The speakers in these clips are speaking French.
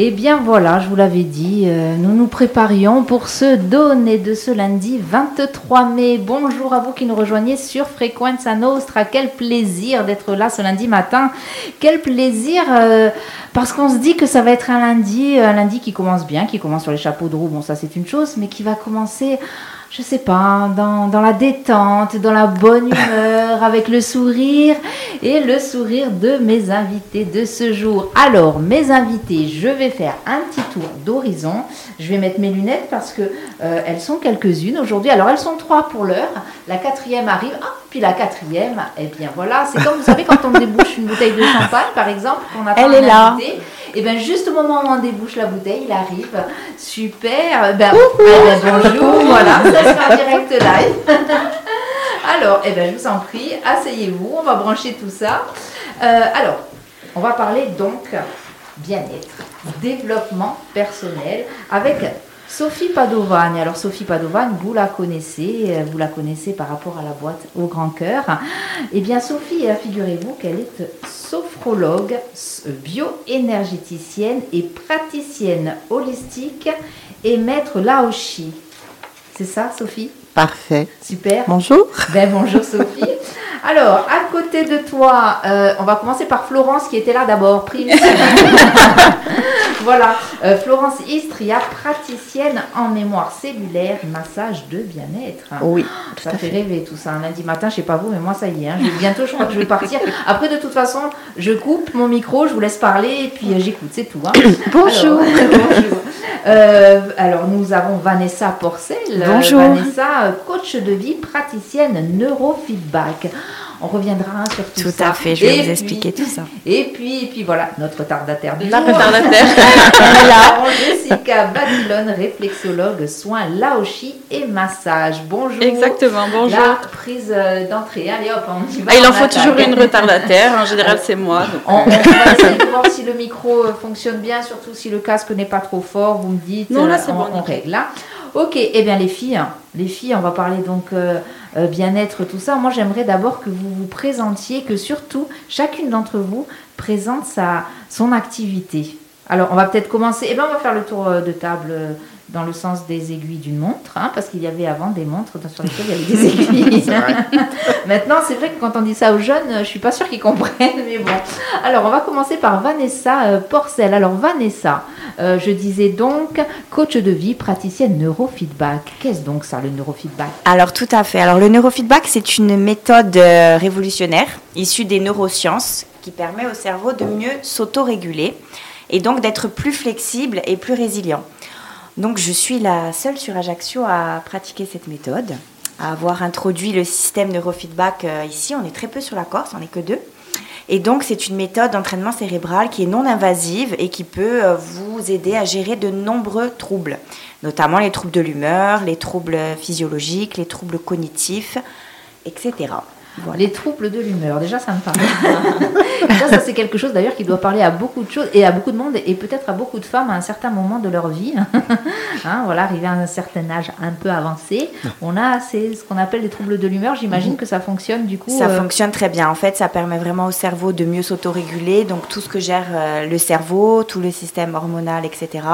Eh bien voilà, je vous l'avais dit, euh, nous nous préparions pour ce donner de ce lundi 23 mai. Bonjour à vous qui nous rejoignez sur Frequenza Nostra. Quel plaisir d'être là ce lundi matin. Quel plaisir euh, parce qu'on se dit que ça va être un lundi, un lundi qui commence bien, qui commence sur les chapeaux de roue. Bon, ça c'est une chose, mais qui va commencer je sais pas, dans, dans, la détente, dans la bonne humeur, avec le sourire et le sourire de mes invités de ce jour. Alors, mes invités, je vais faire un petit tour d'horizon. Je vais mettre mes lunettes parce que euh, elles sont quelques-unes aujourd'hui. Alors, elles sont trois pour l'heure. La quatrième arrive. Ah, puis la quatrième, eh bien voilà, c'est comme vous savez quand on débouche une bouteille de champagne, par exemple, qu'on attend Elle est là. Et bien juste au moment où on débouche la bouteille, il arrive. Super. Ben, eh ben, bonjour. voilà, ça sera direct live. alors, eh ben, je vous en prie, asseyez-vous. On va brancher tout ça. Euh, alors, on va parler donc bien-être, développement personnel avec Sophie Padovagne. Alors Sophie Padovagne, vous la connaissez, euh, vous la connaissez par rapport à la boîte au grand cœur. Eh bien Sophie, euh, figurez-vous qu'elle est sophrologue, bioénergéticienne et praticienne holistique et maître Laoshi. C'est ça Sophie? Parfait. Super. Bonjour. Ben, bonjour Sophie. Alors, à côté de toi, euh, on va commencer par Florence qui était là d'abord. voilà, euh, Florence Istria, praticienne en mémoire cellulaire, massage de bien-être. Oui. Ça fait, rêver tout ça. Un lundi matin, je sais pas vous, mais moi ça y est. Hein. bientôt, je crois que je vais partir. Après, de toute façon, je coupe mon micro, je vous laisse parler et puis euh, j'écoute, c'est tout. Hein. bonjour. bonjour. alors, nous avons Vanessa Porcel. Bonjour. Vanessa, coach de vie, praticienne neurofeedback. On reviendra hein, sur tout, tout ça. Tout à fait, je vais vous expliquer tout ça. Et puis, et puis voilà, notre retardataire du Notre retardataire. là. Jessica Babylone, réflexologue, soins Laoshi et massage. Bonjour. Exactement, bonjour. La prise euh, d'entrée. Allez hop, on y va. Ah, il en faut toujours une retardataire. En général, c'est moi. On, va essayer de voir si le micro euh, fonctionne bien, surtout si le casque n'est pas trop fort. Vous me dites. Non, là, c'est bon. On règle là. Ok, eh bien les filles, les filles, on va parler donc euh, euh, bien-être, tout ça. Moi, j'aimerais d'abord que vous vous présentiez, que surtout chacune d'entre vous présente sa, son activité. Alors, on va peut-être commencer. Eh bien, on va faire le tour euh, de table dans le sens des aiguilles d'une montre, hein, parce qu'il y avait avant des montres sur lesquelles il y avait des aiguilles. Maintenant, c'est vrai que quand on dit ça aux jeunes, je suis pas sûre qu'ils comprennent, mais bon. Alors, on va commencer par Vanessa euh, Porcel. Alors, Vanessa, euh, je disais donc coach de vie, praticienne neurofeedback. Qu'est-ce donc ça, le neurofeedback? Alors, tout à fait. Alors, le neurofeedback, c'est une méthode euh, révolutionnaire issue des neurosciences qui permet au cerveau de mieux s'autoréguler et donc d'être plus flexible et plus résilient. Donc je suis la seule sur Ajaccio à pratiquer cette méthode, à avoir introduit le système neurofeedback euh, ici. On est très peu sur la Corse, on n'est que deux. Et donc c'est une méthode d'entraînement cérébral qui est non invasive et qui peut euh, vous aider à gérer de nombreux troubles, notamment les troubles de l'humeur, les troubles physiologiques, les troubles cognitifs, etc. Les troubles de l'humeur, déjà ça me parle. déjà, ça c'est quelque chose d'ailleurs qui doit parler à beaucoup de choses et à beaucoup de monde et peut-être à beaucoup de femmes à un certain moment de leur vie. hein, voilà, arrivé à un certain âge un peu avancé, on a ce qu'on appelle les troubles de l'humeur. J'imagine mhm. que ça fonctionne du coup. Ça euh, fonctionne très bien. En fait, ça permet vraiment au cerveau de mieux s'autoréguler. Donc tout ce que gère euh, le cerveau, tout le système hormonal, etc.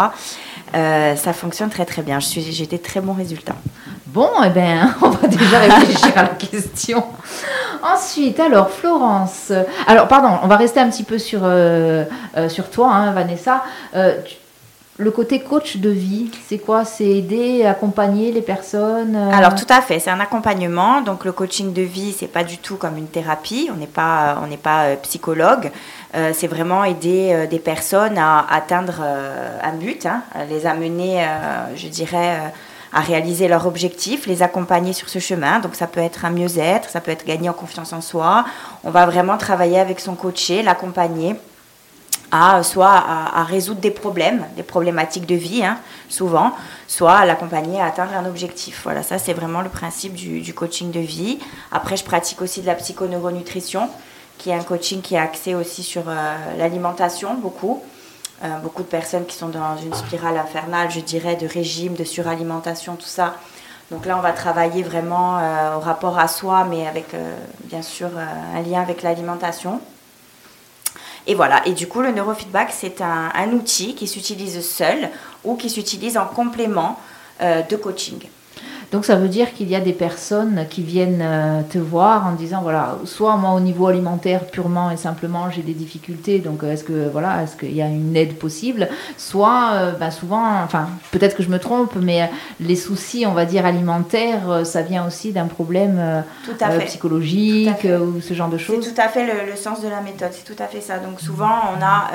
Euh, ça fonctionne très très bien. J'ai des très bons résultats. Bon, eh bien, on va déjà réfléchir à la question. Ensuite, alors, Florence. Alors, pardon, on va rester un petit peu sur, euh, euh, sur toi, hein, Vanessa. Le côté coach de vie, c'est quoi? C'est aider, accompagner les personnes Alors tout à fait, c'est un accompagnement. Donc le coaching de vie, c'est pas du tout comme une thérapie. On n'est pas, on n'est pas psychologue. c'est vraiment aider des personnes à atteindre un but, hein, les amener, je dirais à réaliser leur objectif, les accompagner sur ce chemin. Donc ça peut être un mieux-être, ça peut être gagner en confiance en soi. On va vraiment travailler avec son coaché, l'accompagner à soit à, résoudre des problèmes, des problématiques de vie, hein, souvent, soit à l'accompagner à atteindre un objectif. Voilà, ça c'est vraiment le principe du, coaching de vie. Après, je pratique aussi de la psychoneuronutrition, qui est un coaching qui est axé aussi sur euh, l'alimentation, beaucoup. Euh, beaucoup de personnes qui sont dans une spirale infernale, je dirais, de régime, de suralimentation, tout ça. Donc là, on va travailler vraiment euh, au rapport à soi, mais avec bien sûr un lien avec l'alimentation. Et voilà, et du coup, le neurofeedback, c'est un, outil qui s'utilise seul ou qui s'utilise en complément de coaching. Donc ça veut dire qu'il y a des personnes qui viennent euh, te voir en disant voilà, soit moi au niveau alimentaire purement et simplement j'ai des difficultés, donc euh, est-ce que voilà, est-ce qu'il y a une aide possible? Soit euh, ben, souvent, enfin peut-être que je me trompe, mais les soucis, on va dire alimentaires, ça vient aussi d'un problème psychologique ou ce genre de choses. C'est tout à fait le, le, sens de la méthode, c'est tout à fait ça. Donc souvent on a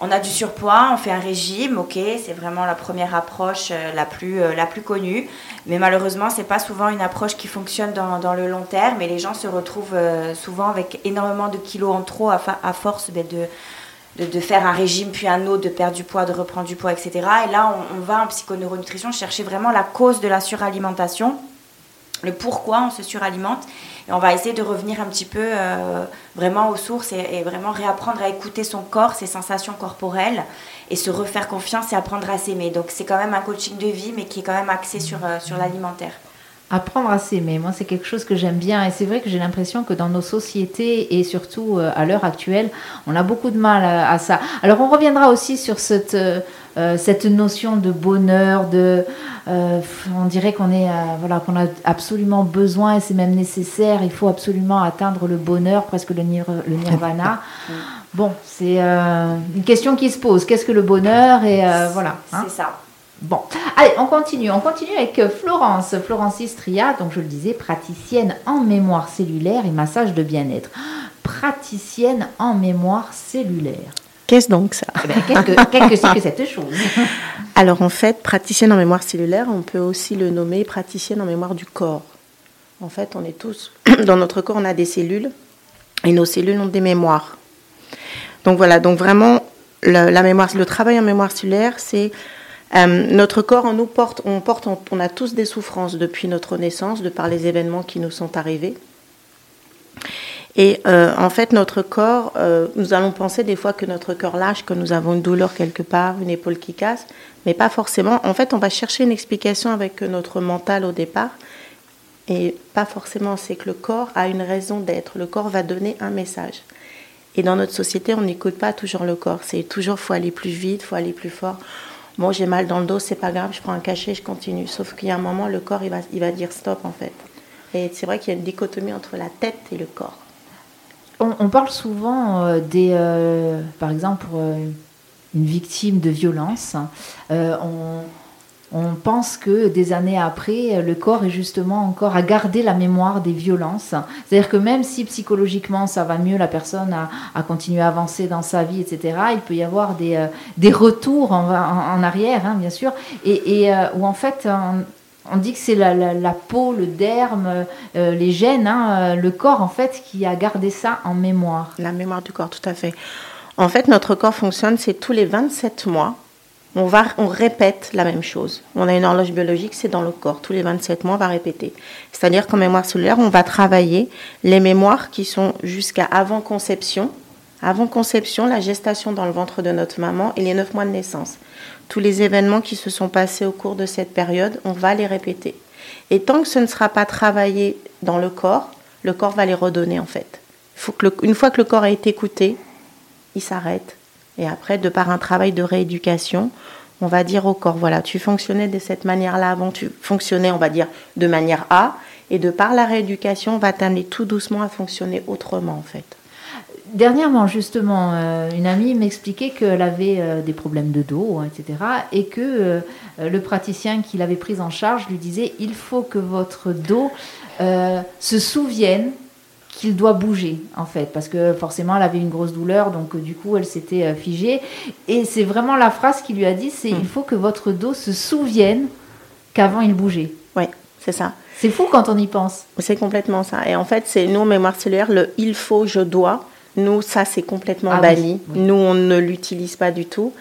on a du surpoids, on fait un régime, ok, c'est vraiment la première approche euh, la, plus, euh, la plus connue. Mais malheureusement, c'est pas souvent une approche qui fonctionne dans, le long terme. Et les gens se retrouvent euh, souvent avec énormément de kilos en trop à, force ben, de, de, faire un régime puis un autre, de perdre du poids, de reprendre du poids, etc. Et là, on, on va en psychoneuronutrition chercher vraiment la cause de la suralimentation, le pourquoi on se suralimente et on va essayer de revenir un petit peu euh, vraiment aux sources et, vraiment réapprendre à écouter son corps, ses sensations corporelles et se refaire confiance et apprendre à s'aimer. Donc c'est quand même un coaching de vie, mais qui est quand même axé sur, euh, sur l'alimentaire. Apprendre à s'aimer, moi c'est quelque chose que j'aime bien et c'est vrai que j'ai l'impression que dans nos sociétés et surtout euh, à l'heure actuelle, on a beaucoup de mal à, ça. Alors on reviendra aussi sur cette, cette notion de bonheur, de euh, on dirait qu'on est, euh, voilà, qu'on a absolument besoin et c'est même nécessaire. Il faut absolument atteindre le bonheur, presque le, nirvana. Bon, c'est euh, une question qui se pose. Qu'est-ce que le bonheur Et voilà. Hein? c'est ça. Bon, allez, on continue. On continue avec Florence, Florence Istria, donc je le disais, praticienne en mémoire cellulaire et massage de bien-être. Praticienne en mémoire cellulaire. Qu'est-ce donc ça? Eh ben, Qu'est-ce que c'est que cette chose? Alors en fait, praticienne en mémoire cellulaire, on peut aussi le nommer praticienne en mémoire du corps. En fait, on est tous, dans notre corps, on a des cellules et nos cellules ont des mémoires. Donc voilà, donc vraiment, la, mémoire, le travail en mémoire cellulaire, c'est euh, notre corps, on nous porte, on porte, on a tous des souffrances depuis notre naissance, de par les événements qui nous sont arrivés. Et euh, en fait, notre corps, euh, nous allons penser des fois que notre corps lâche, que nous avons une douleur quelque part, une épaule qui casse, mais pas forcément. En fait, on va chercher une explication avec notre mental au départ. Et pas forcément, c'est que le corps a une raison d'être. Le corps va donner un message. Et dans notre société, on n'écoute pas toujours le corps. C'est toujours, faut aller plus vite, faut aller plus fort. Bon, j'ai mal dans le dos, c'est pas grave, je prends un cachet, je continue. Sauf qu'il y a un moment, le corps, il va, il va dire stop, en fait. Et c'est vrai qu'il y a une dichotomie entre la tête et le corps. On, parle souvent euh, des, euh, par exemple, pour euh, une victime de violence, on, on, pense que des années après, le corps est justement encore à garder la mémoire des violences. C'est-à-dire que même si psychologiquement ça va mieux, la personne a, a continué à avancer dans sa vie, etc., il peut y avoir des, des retours en, en, arrière, hein, bien sûr, et, et où en fait on dit que c'est la, peau, le derme, euh, les gènes, hein, euh, le corps en fait qui a gardé ça en mémoire. La mémoire du corps, tout à fait. En fait, notre corps fonctionne, c'est tous les 27 mois, on, va, on répète la même chose. On a une horloge biologique, c'est dans le corps. Tous les 27 mois, on va répéter. C'est-à-dire qu'en mémoire cellulaire, on va travailler les mémoires qui sont jusqu'à avant conception. Avant conception, la gestation dans le ventre de notre maman et les 9 mois de naissance tous les événements qui se sont passés au cours de cette période, on va les répéter. Et tant que ce ne sera pas travaillé dans le corps, le corps va les redonner en fait. Faut que une fois que le corps a été écouté, il s'arrête. Et après, de par un travail de rééducation, on va dire au corps, voilà, tu fonctionnais de cette manière-là avant, tu fonctionnais, on va dire, de manière A, et de par la rééducation, on va t'amener tout doucement à fonctionner autrement en fait. Dernièrement, justement, euh, une amie m'expliquait qu'elle avait euh, des problèmes de dos, etc. Et que euh, le praticien qui l'avait prise en charge lui disait il faut que votre dos se souvienne qu'il doit bouger, en fait. Parce que forcément, elle avait une grosse douleur, donc du coup, elle s'était figée. Et c'est vraiment la phrase qu'il lui a dit c'est hmm. il faut que votre dos se souvienne qu'avant il bougeait. Oui, c'est ça. C'est fou quand on y pense. C'est complètement ça. Et en fait, c'est nous, mémoire cellulaire, le il faut, je dois nous, ça, c'est complètement ah banni. Nous, on ne l'utilise pas du tout.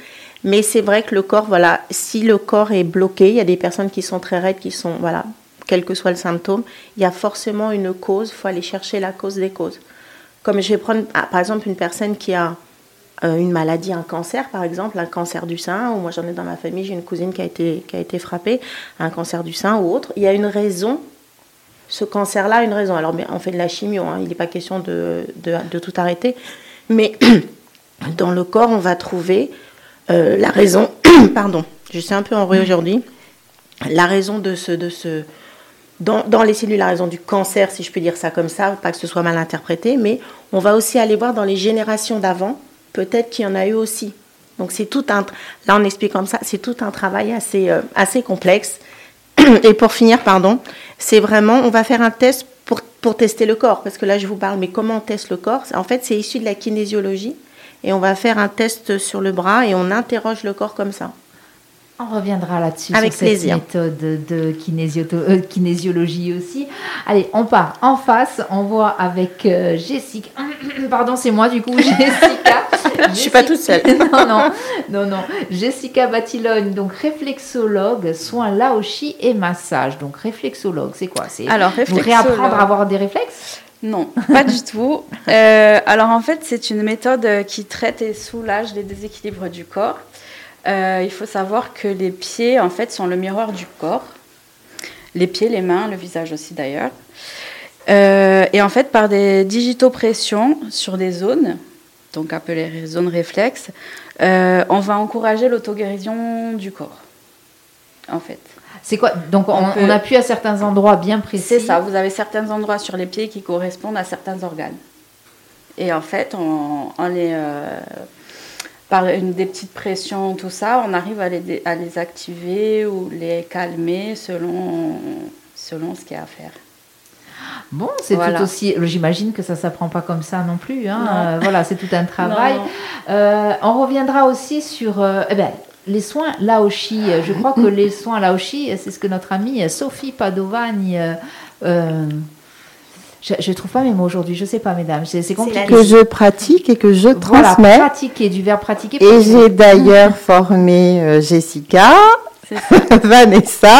Mais c'est vrai que le corps, voilà, si le corps est bloqué, il y a des personnes qui sont très raides, qui sont, voilà, quel que soit le symptôme, il y a forcément une cause. Il faut aller chercher la cause des causes. Comme je vais prendre, ah, par exemple, une personne qui a euh, une maladie, un cancer, par exemple, un cancer du sein, ou moi j'en ai dans ma famille, j'ai une cousine qui a été, qui a frappée, un cancer du sein ou autre. Il y a une raison ce cancer-là a une raison. Alors, on fait de la chimio, hein, il n'est pas question de, de, tout arrêter. Mais dans le corps, on va trouver euh, la raison, pardon, je suis un peu enrouée aujourd'hui, la raison de ce, de ce dans, les cellules, la raison du cancer, si je peux dire ça comme ça, pas que ce soit mal interprété, mais on va aussi aller voir dans les générations d'avant, peut-être qu'il y en a eu aussi. Donc c'est tout un, là on explique comme ça, c'est tout un travail assez, euh, assez complexe. Et pour finir, pardon, c'est vraiment, on va faire un test pour, pour tester le corps, parce que là je vous parle, mais comment on teste le corps? En fait, c'est issu de la kinésiologie, et on va faire un test sur le bras et on interroge le corps comme ça. On reviendra là-dessus Avec sur cette méthode de euh, kinésiologie aussi. Allez, on part en face. On voit avec euh, Jessica. Pardon, c'est moi du coup, Jessica. Je suis pas toute seule. non, non, non, non. Jessica Batilogne, donc réflexologue, soins laoshi et massage. Donc réflexologue, c'est quoi? C'est alors réapprendre à avoir des réflexes? Non, pas du tout. Euh, alors en fait, c'est une méthode qui traite et soulage les déséquilibres du corps. Euh, il faut savoir que les pieds, en fait, sont le miroir du corps. Les pieds, les mains, le visage aussi d'ailleurs. Euh, et en fait, par des digitopressions sur des zones, donc appelées zones réflexes, euh, on va encourager l'auto-guérison du corps. En fait. C'est quoi Donc on, appuie à certains endroits bien précis. C'est ça, vous avez certains endroits sur les pieds qui correspondent à certains organes. Et en fait, on, on les par une, des petites pressions, tout ça, on arrive à les, à les activer ou les calmer selon, selon ce qu'il y a à faire. Bon, c'est tout aussi. J'imagine que ça ne s'apprend pas comme ça non plus. Hein. Euh, voilà, c'est tout un travail. Euh, on reviendra aussi sur euh, eh ben, les soins Laoshi. Je crois que les soins Laoshi, c'est ce que notre amie Sophie Padovani je ne trouve pas mes mots aujourd'hui, je ne sais pas, mesdames. C'est compliqué. Que je pratique et que je transmets. Voilà, pratiquer, du verbe pratiquer. Et j'ai d'ailleurs formé euh, Jessica Vanessa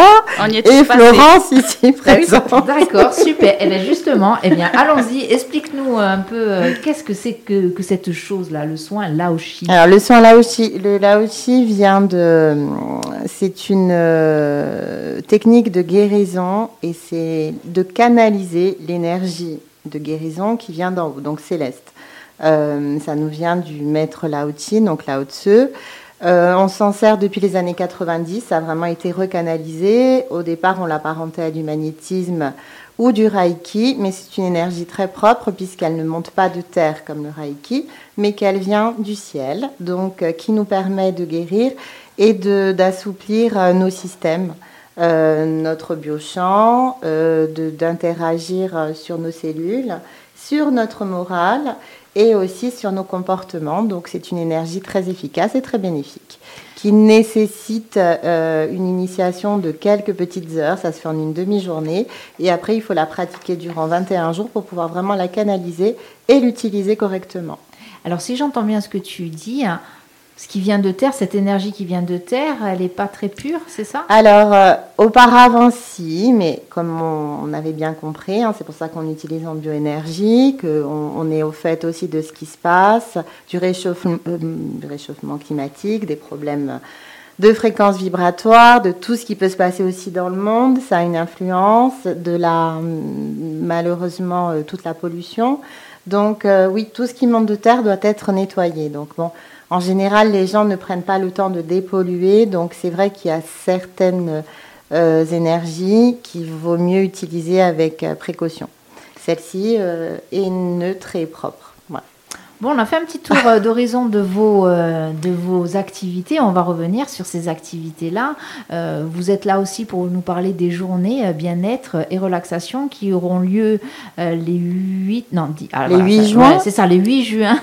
et Florence ici ah présente. D'accord, super. Et eh bien justement, eh bien, allons-y. Explique-nous un peu euh, qu'est-ce que c'est que, que, cette chose-là, le soin Laoshi? Alors le soin Laoshi, le Laoshi vient de, c'est une euh, technique de guérison et c'est de canaliser l'énergie de guérison qui vient d'en haut, donc céleste. Euh, ça nous vient du maître Lao Tzu, donc Lao Tzu. Euh, on s'en sert depuis les années 90, ça a vraiment été recanalisé. Au départ, on l'apparentait à du magnétisme ou du Reiki, mais c'est une énergie très propre puisqu'elle ne monte pas de terre comme le Reiki, mais qu'elle vient du ciel, donc euh, qui nous permet de guérir et d'assouplir euh, nos systèmes, notre biochamp, d'interagir sur nos cellules, sur notre morale et aussi sur nos comportements. Donc c'est une énergie très efficace et très bénéfique qui nécessite euh, une initiation de quelques petites heures, ça se fait en une demi-journée, et après il faut la pratiquer durant 21 jours pour pouvoir vraiment la canaliser et l'utiliser correctement. Alors si j'entends bien ce que tu dis, hein, ce qui vient de terre, cette énergie qui vient de terre, elle n'est pas très pure, c'est ça? Alors, euh, auparavant, si, mais comme on, avait bien compris, hein, c'est pour ça qu'on utilise en bioénergie, qu'on on est au fait aussi de ce qui se passe, du réchauffement, euh, du réchauffement climatique, des problèmes de fréquences vibratoires, de tout ce qui peut se passer aussi dans le monde. Ça a une influence, de la, malheureusement, euh, toute la pollution. Donc, oui, tout ce qui monte de terre doit être nettoyé. Donc, bon en général, les gens ne prennent pas le temps de dépolluer, donc c'est vrai qu'il y a certaines euh, énergies qu'il vaut mieux utiliser avec euh, précaution. Celle-ci euh, est neutre et propre. Bon, on a fait un petit tour d'horizon de vos, de vos activités. On va revenir sur ces activités-là. vous êtes là aussi pour nous parler des journées bien-être et relaxation qui auront lieu les 8, non, ah, les 8 juin. c'est ça, les 8 juin.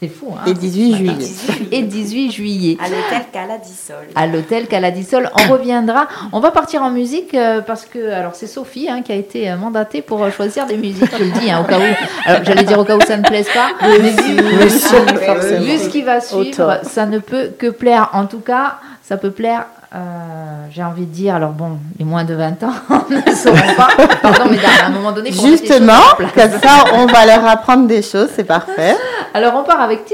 C'est fou, hein Et 18 juillet. Et 18 juillet. À l'hôtel Caladisol. À l'hôtel Caladisol. On reviendra. On va partir en musique euh, parce que, alors c'est Sophie hein, qui a été euh, mandatée pour euh, choisir des musiques, je le dis, hein, au cas où. Alors j'allais dire au cas où ça ne plaise pas. Mais vu, vu ce qui va suivre, ça ne peut que plaire. En tout cas, ça peut plaire euh, j'ai envie de dire, alors bon, les moins de 20 ans ne sauront pas. Pardon, mais à un moment donné, justement, comme ça, on va leur apprendre des choses, c'est parfait. Alors, on part avec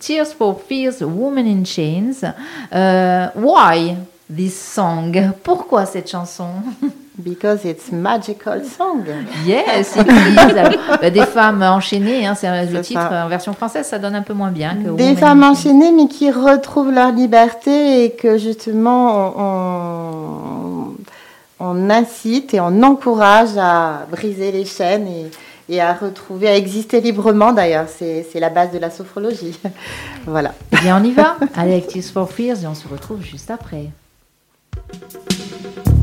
Tears for Fears, Woman in Chains. Euh, why? This song. Pourquoi cette chanson? Because it's magical song. Yes, it is. Bah, des femmes enchaînées, hein, c'est le titre ça. en version française, ça donne un peu moins bien que Des femmes enchaînées, mais qui retrouvent leur liberté et que justement on, incite et on encourage à briser les chaînes et, et à retrouver, à exister librement d'ailleurs. C'est la base de la sophrologie. voilà. Eh bien, on y va. Allez, Tears for Fears et on se retrouve juste après. Música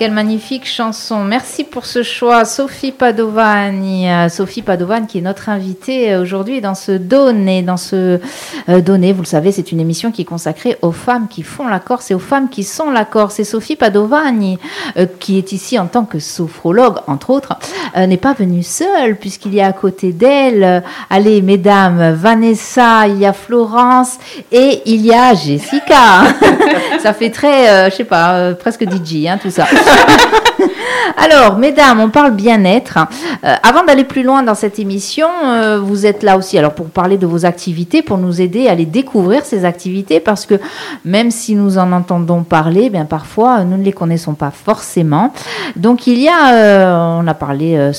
Quelle magnifique chanson. Merci pour ce choix, Sophie Padovani. Euh, Sophie Padovani qui est notre invitée euh, aujourd'hui dans ce Donné. Dans ce euh, Donné, vous le savez, c'est une émission qui est consacrée aux femmes qui font la Corse et aux femmes qui sont la Corse. Et Sophie Padovani, qui est ici en tant que sophrologue, entre autres, n'est pas venue seule puisqu'il y a à côté d'elle, allez, mesdames, Vanessa, il y a Florence et il y a Jessica. Ça fait très, je sais pas, presque DJ, hein, tout ça. Alors, mesdames, on parle bien-être. Euh, avant d'aller plus loin dans cette émission, euh, vous êtes là aussi alors pour parler de vos activités, pour nous aider à les découvrir ces activités, parce que même si nous en entendons parler, eh bien parfois nous ne les connaissons pas forcément. Donc il y a, euh, on a parlé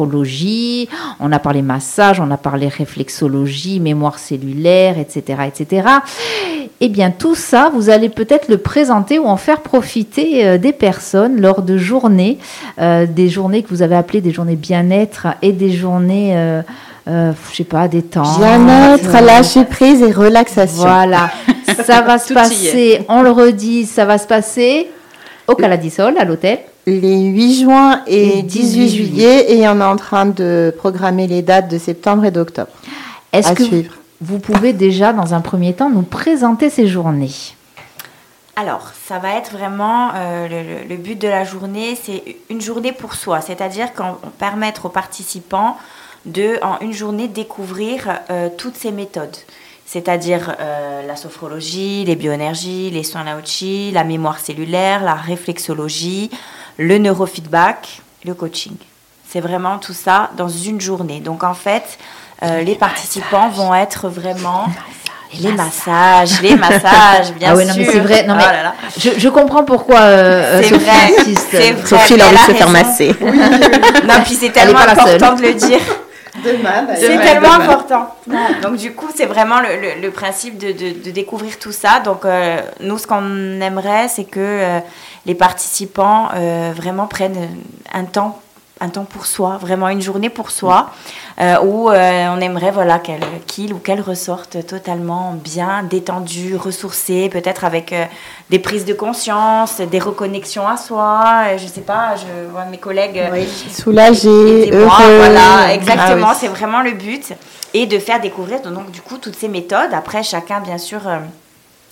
sophrologie, on a parlé massage, on a parlé réflexologie, mémoire cellulaire, etc., etc. Eh bien, tout ça, vous allez peut-être le présenter ou en faire profiter euh, des personnes lors de journées, euh, des journées que vous avez appelées des journées bien-être et des journées, euh, euh je sais pas, détente. Bien-être, lâcher prise et relaxation. Voilà, ça va se passer, on le redit, ça va se passer au Caladisol, à l'hôtel. Les 8 juin et 18, juillet, et on est en train de programmer les dates de septembre et d'octobre. Est-ce que suivre. vous pouvez déjà, dans un premier temps, nous présenter ces journées? Alors, ça va être vraiment euh, le, but de la journée, c'est une journée pour soi, c'est-à-dire qu'on permettre aux participants de, en une journée, découvrir euh, toutes ces méthodes, c'est-à-dire euh, la sophrologie, les bioénergies, les soins laochi, la mémoire cellulaire, la réflexologie, le neurofeedback, le coaching. C'est vraiment tout ça dans une journée. Donc en fait, euh, les participants vont être vraiment les massages, les massages, bien ah oui, sûr. Non, mais c'est vrai. Non, mais oh Je, je, comprends pourquoi euh, c'est vrai, c'est vrai. Sophie a envie de se faire masser. non, puis c'est tellement important de le dire. C'est tellement important. Donc du coup, c'est vraiment le, le, principe de, de, de, découvrir tout ça. Donc euh, nous, ce qu'on aimerait, c'est que euh, les participants euh, vraiment prennent un temps un temps pour soi, vraiment une journée pour soi, euh, où euh, on aimerait voilà qu'il ou qu'elle ressorte totalement bien, détendu, ressourcé, peut-être avec euh, des prises de conscience, des reconnexions à soi. je sais pas, je vois mes collègues oui. soulagés, heureux. Voilà, exactement, ah c'est vraiment le but et de faire découvrir donc du coup toutes ces méthodes. Après, chacun bien sûr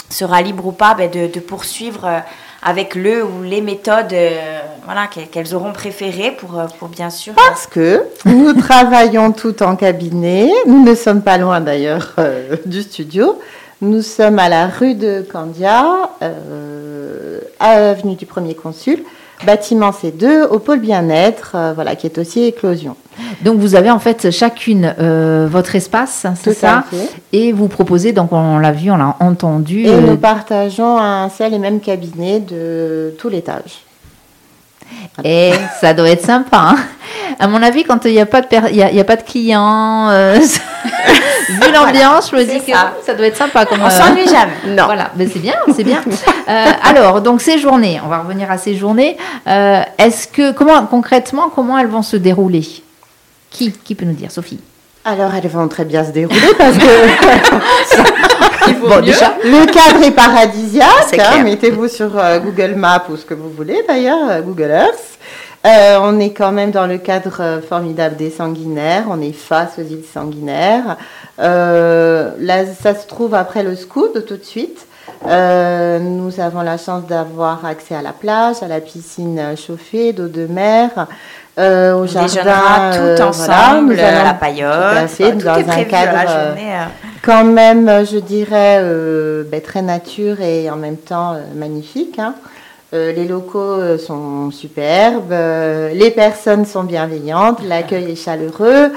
sera libre ou pas ben, de, de, poursuivre avec le ou les méthodes euh, voilà, qu'elles auront préférées pour, euh, pour bien sûr. Parce que nous travaillons tout en cabinet. Nous ne sommes pas loin d'ailleurs euh, du studio. Nous sommes à la rue de Candia, à l'avenue du Premier Consul bâtiment C2 au pôle bien-être, euh, voilà, qui est aussi éclosion. Donc vous avez en fait chacune euh, votre espace, c'est ça Et vous proposez, donc on l'a vu, on l'a entendu. Et nous euh, partageons un seul et même cabinet de tout l'étage. Et ça doit être sympa. Hein à mon avis, quand il n'y a, pas de il y a, pas de clients, vu l'ambiance, je me dis que ça doit être sympa. Comme, on s'ennuie jamais. Non. Voilà, mais c'est bien, c'est bien. Euh, alors, donc ces journées, on va revenir à ces journées. Euh, est-ce que, comment concrètement, comment elles vont se dérouler? Qui, qui peut nous dire, Sophie? Alors, elles vont très bien se dérouler parce que bon, déjà, le cadre est paradisiaque. Hein, mettez-vous sur euh, Google Maps ou ce que vous voulez d'ailleurs, Google Earth. Euh, on est quand même dans le cadre euh, formidable des sanguinaires. On est face aux îles sanguinaires. Euh, là, ça se trouve après le Scoud tout de suite. nous avons la chance d'avoir accès à la plage, à la piscine chauffée, d'eau de mer, au jardin. tout ensemble, à la paillote. Tout dans un cadre quand même, je dirais, ben, très nature et en même temps magnifique. Hein. Euh, les locaux euh, sont superbes, euh, les personnes sont bienveillantes, l'accueil est chaleureux.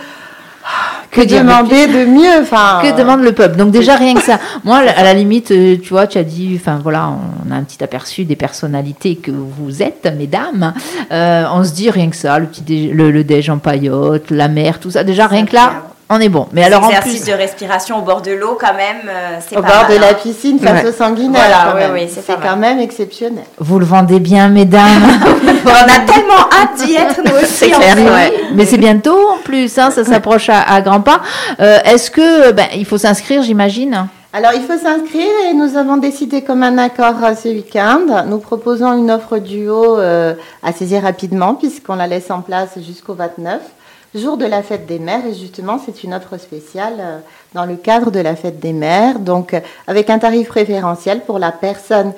Que demander de mieux enfin, Que demande le peuple? Donc déjà rien que ça. Moi, à la limite, tu vois, tu as dit, enfin voilà, on a un petit aperçu des personnalités que vous êtes, mesdames. on se dit rien que ça, le petit le, le déj en paillote, la mer, tout ça. Déjà rien que là, on est bon. Mais alors exercice de respiration au bord de l'eau quand même, euh, c'est au bord de la hein. piscine face au sanguinaire. Voilà, oui, c'est quand même exceptionnel. Vous le vendez bien, mesdames. on a tellement hâte d'y être nous aussi. C'est clair, Mais c'est bientôt en plus, hein, ça s'approche à, grands pas. Euh, est-ce que ben, il faut s'inscrire, j'imagine Alors, il faut s'inscrire et nous avons décidé comme un accord euh, ce week-end. Nous proposons une offre duo euh, à saisir rapidement puisqu'on la laisse en place jusqu'au 29, jour de la fête des mères. Et justement, c'est une offre spéciale euh, dans le cadre de la fête des mères. Donc, avec un tarif préférentiel pour la personne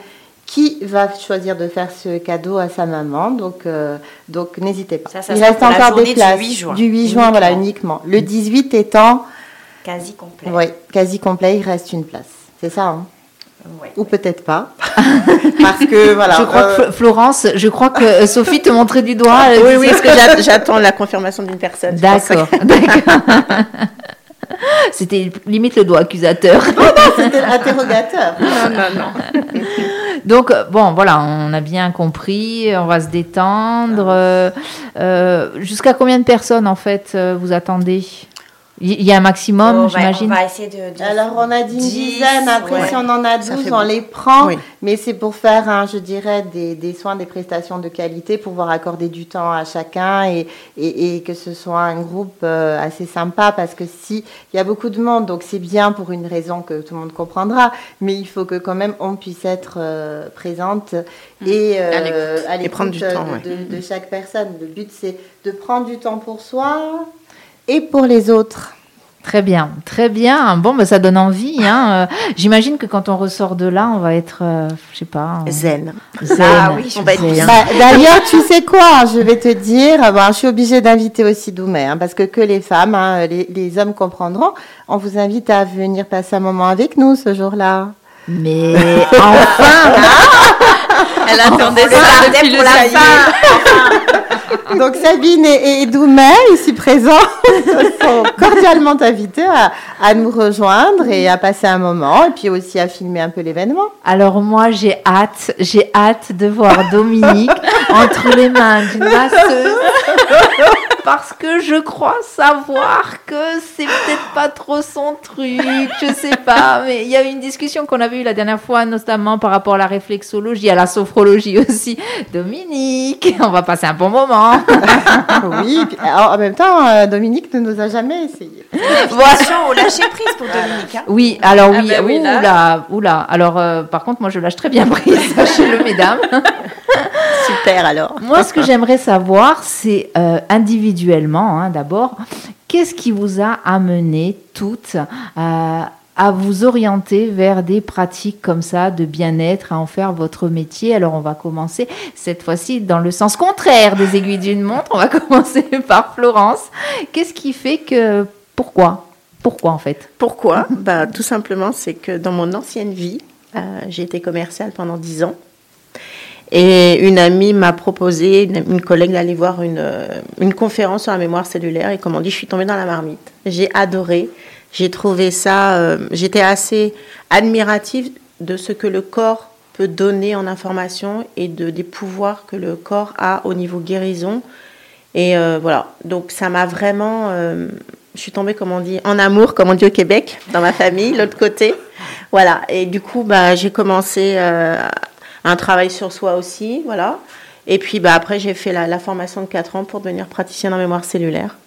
qui va choisir de faire ce cadeau à sa maman. Donc, donc n'hésitez pas. Ça, ça il reste encore des places. Du 8 juin. Du 8 juin, voilà, uniquement. Le 18 étant Quasi complet. Oui, quasi complet, il reste une place. C'est ça, hein? Ou peut-être pas. parce que, voilà. Je crois que euh, Florence, je crois que euh, Sophie te montrait du doigt. oui, oui, parce que j'attends la confirmation d'une personne. D'accord, d'accord. C'était limite le doigt accusateur. Oh non, c'était l'interrogateur. Non, non, non. Donc, euh, bon, voilà, on a bien compris, on va se détendre. Jusqu'à combien de personnes, en fait, vous attendez? Il y a un maximum, j'imagine. On va essayer de, Alors, on a dit une dizaine. Après, si on en a 12, on les prend. Mais c'est pour faire, je dirais, des, des, soins, des prestations de qualité, pouvoir accorder du temps à chacun et, et, que ce soit un groupe euh, assez sympa. Parce que si il y a beaucoup de monde, donc c'est bien pour une raison que tout le monde comprendra. Mais il faut que quand même on puisse être euh, présente mmh. et euh, à l'écoute de, de chaque personne. Le but, c'est de prendre du temps pour soi et pour les autres. Très bien, très bien. Bon, ben, ça donne envie. Hein. Euh, j'imagine que quand on ressort de là, on va être, euh, je sais pas. Zen. Zen. Ah oui, on va être bien. Bah, D'ailleurs, tu sais quoi Je vais te dire, bon, je suis obligée d'inviter aussi Doumé, hein, parce que que les femmes, hein, les, les, hommes comprendront. On vous invite à venir passer un moment avec nous ce jour-là. Mais enfin Elle attendait ça depuis le Donc Sabine et, Doumé, ici présents, sont cordialement invités à, nous rejoindre et à passer un moment et puis aussi à filmer un peu l'événement. Alors moi j'ai hâte, j'ai hâte de voir Dominique entre les mains d'une masseuse parce que je crois savoir que c'est peut-être pas trop son truc, je sais pas, mais il y a eu une discussion qu'on avait eue la dernière fois, notamment par rapport à la réflexologie, à la sophrologie aussi. Dominique, on va passer un bon moment. oui, en même temps, euh, Dominique ne nous a jamais essayé. Voilà. au lâcher prise pour Dominique. Hein. Oui, alors oui, ah ben oula, oula. Alors, euh, par contre, moi, je lâche très bien prise, sachez-le, mesdames. Super, alors. Moi, ce que j'aimerais savoir, c'est euh, individuellement, hein, d'abord, qu'est-ce qui vous a amené toutes à vous orienter vers des pratiques comme ça de bien-être, à en faire votre métier. Alors on va commencer cette fois-ci dans le sens contraire des aiguilles d'une montre. On va commencer par Florence. Qu'est-ce qui fait que... Pourquoi? Pourquoi en fait? Pourquoi? Bah, Tout simplement, c'est que dans mon ancienne vie, euh, j'ai été commerciale pendant dix ans. Et une amie m'a proposé, une, collègue, d'aller voir une, euh, une conférence sur la mémoire cellulaire. Et comme on dit, je suis tombée dans la marmite. J'ai adoré. J'ai trouvé ça, euh, j'étais assez admirative de ce que le corps peut donner en information et de, des pouvoirs que le corps a au niveau guérison. Et euh, voilà, donc ça m'a vraiment, euh, je suis tombée, comme on dit, en amour, comme on dit au Québec, dans ma famille, l'autre côté. Voilà, et du coup, bah, j'ai commencé un travail sur soi aussi, voilà. Et puis bah, après, j'ai fait la, la formation de 4 ans pour devenir praticienne en mémoire cellulaire.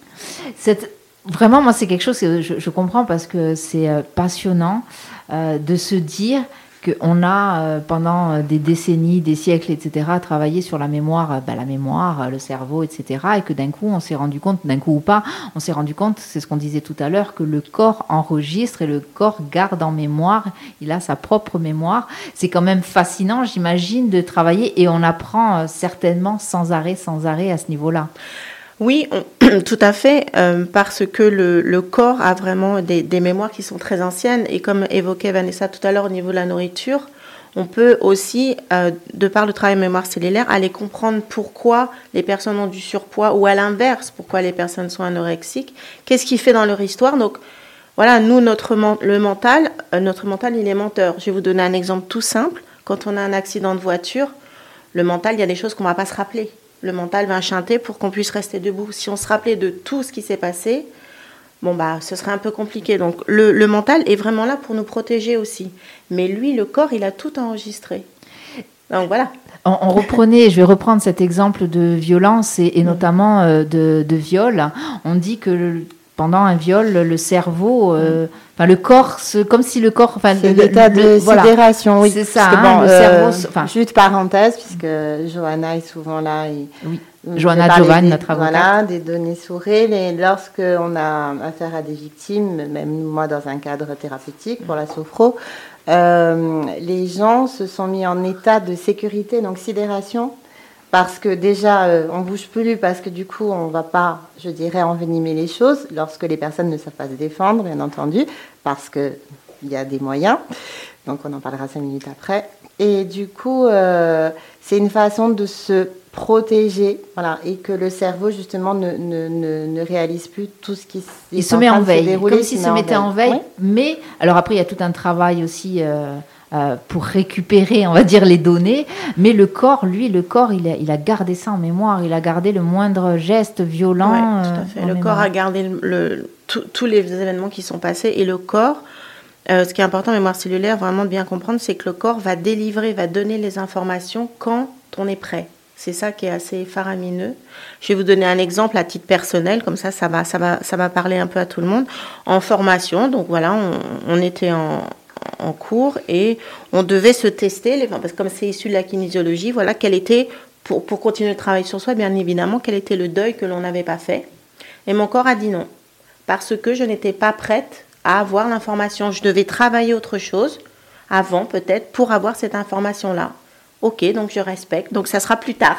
Cette vraiment, moi, c'est quelque chose que je, comprends parce que c'est euh, passionnant euh, de se dire qu'on a euh, pendant des décennies, des siècles, etc., travaillé sur la mémoire, bah, la mémoire, le cerveau, etc., et que d'un coup, on s'est rendu compte, d'un coup ou pas, on s'est rendu compte, c'est ce qu'on disait tout à l'heure, que le corps enregistre et le corps garde en mémoire, il a sa propre mémoire. C'est quand même fascinant, j'imagine, de travailler et on apprend certainement sans arrêt, sans arrêt à ce niveau-là. Oui, tout à fait, euh, parce que le, corps a vraiment des, mémoires qui sont très anciennes. Et comme évoquait Vanessa tout à l'heure au niveau de la nourriture, on peut aussi, euh, de par le travail mémoire cellulaire, aller comprendre pourquoi les personnes ont du surpoids ou à l'inverse, pourquoi les personnes sont anorexiques, qu'est-ce qui fait dans leur histoire? Donc voilà, nous, notre le mental, euh, notre mental, il est menteur. Je vais vous donner un exemple tout simple. Quand on a un accident de voiture, le mental, il y a des choses qu'on ne va pas se rappeler le mental va chanter pour qu'on puisse rester debout. Si on se rappelait de tout ce qui s'est passé, bon bah ce serait un peu compliqué. Donc le, mental est vraiment là pour nous protéger aussi. Mais lui, le corps, il a tout enregistré. Donc voilà. On, reprenait, je vais reprendre cet exemple de violence et, notamment euh, de, viol. On dit que pendant un viol, le cerveau, euh, enfin le corps, comme si le corps, enfin c'est l'état de sidération, oui. C'est ça. Hein, le cerveau, enfin, juste parenthèse, puisque Johanna est souvent là. Et, oui. Johanna Giovanni, notre avocate. Voilà, des données sourires. Et lorsque on a affaire à des victimes, même moi dans un cadre thérapeutique pour la sophro, euh, les gens se sont mis en état de sécurité, donc sidération, parce que déjà euh, on bouge plus, parce que du coup on va pas, je dirais, envenimer les choses lorsque les personnes ne savent pas se défendre, bien entendu, parce que il y a des moyens. Donc on en parlera cinq minutes après. Et du coup, euh, c'est une façon de se protéger, voilà, et que le cerveau justement ne, ne, ne, réalise plus tout ce qui il se met en veille, comme s'il se, mettait en veille. Mais alors après, il y a tout un travail aussi. Euh, pour récupérer, on va dire, les données. Mais le corps, lui, le corps, il a, il a gardé ça en mémoire. Il a gardé le moindre geste violent. tout à fait. Euh, le corps a gardé le, tous les événements qui sont passés. Et le corps, ce qui est important, mémoire cellulaire, vraiment de bien comprendre, c'est que le corps va délivrer, va donner les informations quand on est prêt. C'est ça qui est assez faramineux. Je vais vous donner un exemple à titre personnel, comme ça, ça va, ça va, ça va parler un peu à tout le monde. En formation, donc voilà, on, était en, cours et on devait se tester, parce que comme c'est issu de la kinésiologie, voilà, quel était, pour, pour continuer le travail sur soi, bien évidemment, quel était le deuil que l'on n'avait pas fait. Et mon corps a dit non, parce que je n'étais pas prête à avoir l'information. Je devais travailler autre chose avant, peut-être, pour avoir cette information-là. Ok, donc je respecte. Donc ça sera plus tard.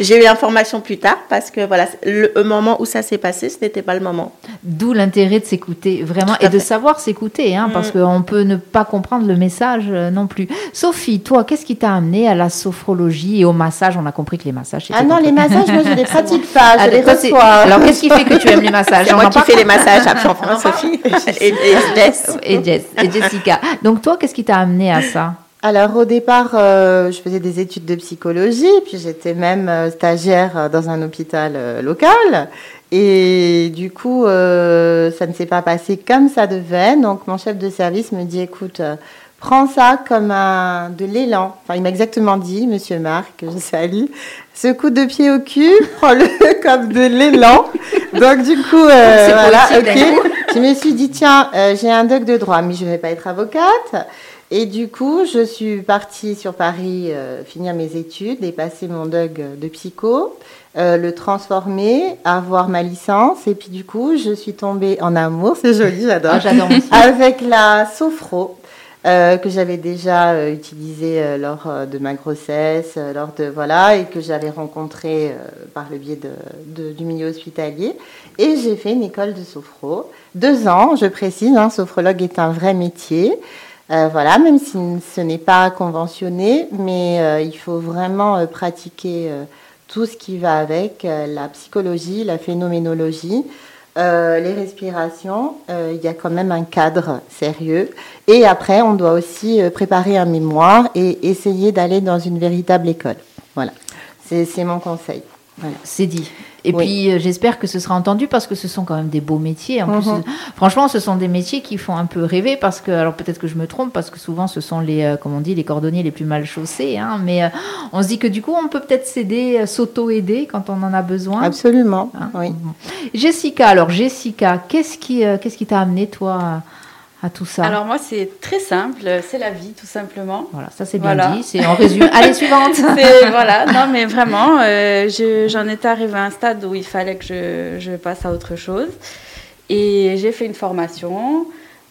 J'ai eu l'information plus tard parce que voilà, le moment où ça s'est passé, ce n'était pas le moment. D'où l'intérêt de s'écouter vraiment et de savoir s'écouter, hein, parce mm. qu'on peut ne pas comprendre le message euh, non plus. Sophie, toi, qu'est-ce qui t'a amené à la sophrologie et au massage? On a compris que les massages. Ah non, les massages, moi je les pratique pas, je les reçois. Alors qu'est-ce qui fait que tu aimes les massages? C'est moi qui fais les massages après en Sophie et, et Jess et Jess et Jessica. Donc toi, qu'est-ce qui t'a amené à ça? Alors au départ, euh, je faisais des études de psychologie, puis j'étais même euh, stagiaire euh, dans un hôpital local. Et du coup, ça ne s'est pas passé comme ça devait. Donc mon chef de service me dit, écoute, prends ça comme un, de l'élan. Enfin, il m'a exactement dit, Monsieur Marc, que je salue, ce coup de pied au cul, prends-le comme de l'élan. Donc du coup, voilà, ok. Je me suis dit, tiens, j'ai un doc de droit, mais je ne vais pas être avocate. Et du coup, je suis partie sur Paris euh, finir mes études et passer mon DUG de psycho, euh, le transformer, avoir ma licence. Et puis du coup, je suis tombée en amour, c'est joli, j'adore, ah, avec la sophro. Euh, que j'avais déjà utilisée lors de ma grossesse, lors de voilà, et que j'avais rencontré par le biais de, du milieu hospitalier. Et j'ai fait une école de sophro, deux ans, je précise. Hein, sophrologue est un vrai métier. Euh, voilà, même si ce n'est pas conventionné, mais euh, il faut vraiment euh, pratiquer tout ce qui va avec la psychologie, la phénoménologie, les respirations. Il y a quand même un cadre sérieux. Et après, on doit aussi préparer un mémoire et essayer d'aller dans une véritable école. Voilà, c'est mon conseil. C'est dit. Et puis euh, j'espère que ce sera entendu parce que ce sont quand même des beaux métiers. En plus, mhm. franchement, ce sont des métiers qui font un peu rêver parce que, alors peut-être que je me trompe parce que souvent ce sont les, euh, comme on dit, les cordonniers les plus mal chaussés. Hein, mais euh, on se dit que du coup, on peut peut-être s'aider, s'auto-aider quand on en a besoin. Absolument. Hein, oui. Jessica, alors Jessica, qu'est-ce qui, qu'est-ce qui t'a amené toi tout ça Alors moi, c'est très simple, c'est la vie, tout simplement. Voilà, ça c'est bien dit, c'est en résumé. Allez, suivante Voilà, non mais vraiment, euh, j'en étais arrivée à un stade où il fallait que je, je passe à autre chose. Et j'ai fait une formation,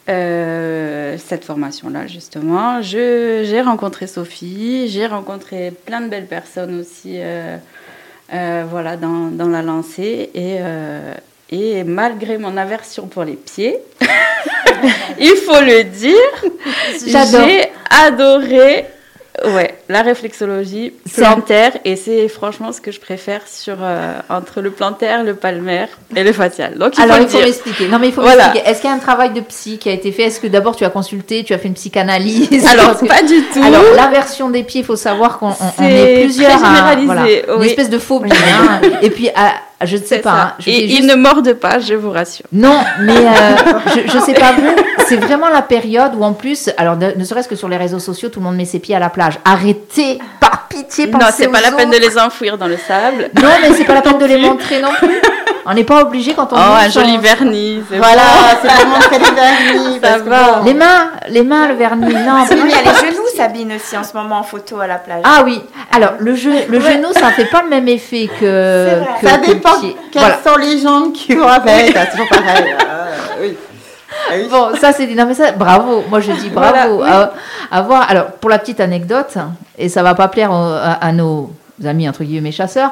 euh, cette formation-là justement. J'ai rencontré Sophie, j'ai rencontré plein de belles personnes aussi euh, voilà, dans, dans, la lancée. Et, et malgré mon aversion pour les pieds, il faut le dire, j'ai adoré Ouais, la réflexologie plantaire, et c'est franchement ce que je préfère sur, euh, entre le plantaire, le palmaire et le facial. Donc, il Alors, faut il faut m'expliquer. Non, mais il faut voilà. Est-ce qu'il y a un travail de psy qui a été fait? Est-ce que d'abord tu as consulté, tu as fait une psychanalyse? Alors, pas du tout. Alors, l'inversion des pieds, il faut savoir qu'on est, plusieurs. à, Une espèce de phobie. hein. Et puis, à, je ne sais pas. Hein. et ils ne mordent pas, je vous rassure. Non, mais euh, je ne sais pas vous. C'est vraiment la période où en plus, alors ne, serait-ce que sur les réseaux sociaux, tout le monde met ses pieds à la plage. Arrêtez, pas pitié, Non, pensez c'est pas la peine de les enfouir dans le sable. Non, mais c'est pas la peine de les montrer non plus. On n'est pas obligé quand on Oh, un joli vernis. Voilà, bon. c'est montrer les vernis. Ça parce que va. bon, Les mains, les mains, le vernis. Non, mais il y a les genoux, Sabine aussi, en ce moment en photo à la plage. Ah oui. Alors le, ge- le genou, ça fait pas le même effet que, C'est vrai. que- Ça dépend quelles Voilà. sont les jambes qui vont avec. C'est toujours pareil. Ah, oui. Ah oui. Bon, ça c'est non mais ça, bravo. Moi je dis bravo. à, à voir. Alors pour la petite anecdote, et ça va pas plaire à nos amis entre guillemets chasseurs.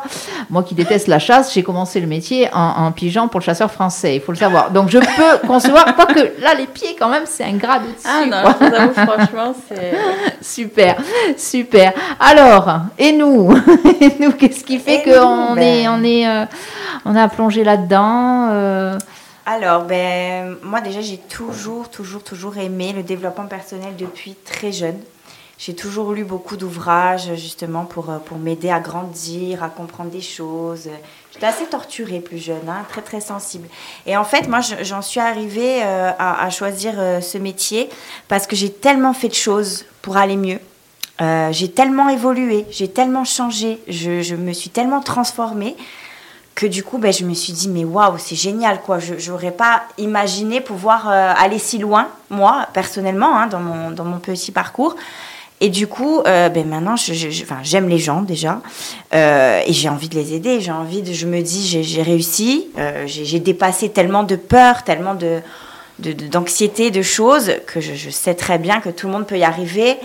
Moi qui déteste la chasse, j'ai commencé le métier en, en pigeon pour le chasseur français. Il faut le savoir. Donc je peux concevoir, quoique là les pieds quand même c'est un grade au-dessus. Ah non, quoi. je vous avoue, franchement, c'est. Super, super. Alors, et nous, et nous, qu'est-ce qui fait qu'on nous, est, ben- on est, euh, on a plongé là-dedans euh, Alors, ben, moi déjà, j'ai toujours, toujours, toujours aimé le développement personnel depuis très jeune. J'ai toujours lu beaucoup d'ouvrages justement pour, euh, pour m'aider à grandir, à comprendre des choses. J'étais assez torturée plus jeune, hein, très très sensible. Et en fait, moi, je- j'en suis arrivée euh, à, choisir euh, ce métier parce que j'ai tellement fait de choses pour aller mieux. J'ai tellement évolué, j'ai tellement changé, je, me suis tellement transformée que du coup, ben, je me suis dit, mais waouh, c'est génial, quoi. Je n'aurais pas imaginé pouvoir aller si loin, moi, personnellement, hein, dans, mon, dans mon petit parcours. Et du coup, euh, ben maintenant, je, je- je- j'aime les gens déjà, euh, et j'ai envie de les aider. J'ai envie de, je me dis, j'ai, réussi, euh, j'ai, dépassé tellement de peur, tellement de, de- de- d'anxiété, de choses que je, je sais très bien que tout le monde peut y arriver.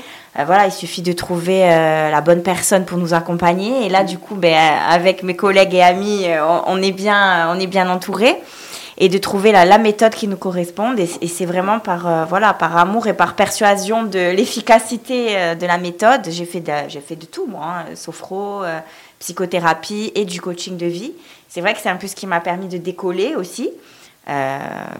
Voilà, il suffit de trouver la bonne personne pour nous accompagner. Et là, du coup, ben, avec mes collègues et amis, on, on est bien, on est bien entourés. Et de trouver la, la méthode qui nous corresponde. Et, c'est vraiment par, euh, voilà, par amour et par persuasion de l'efficacité euh, de la méthode. J'ai fait j'ai fait de tout, moi, hein, sophro, euh, psychothérapie et du coaching de vie. C'est vrai que c'est un peu ce qui m'a permis de décoller aussi.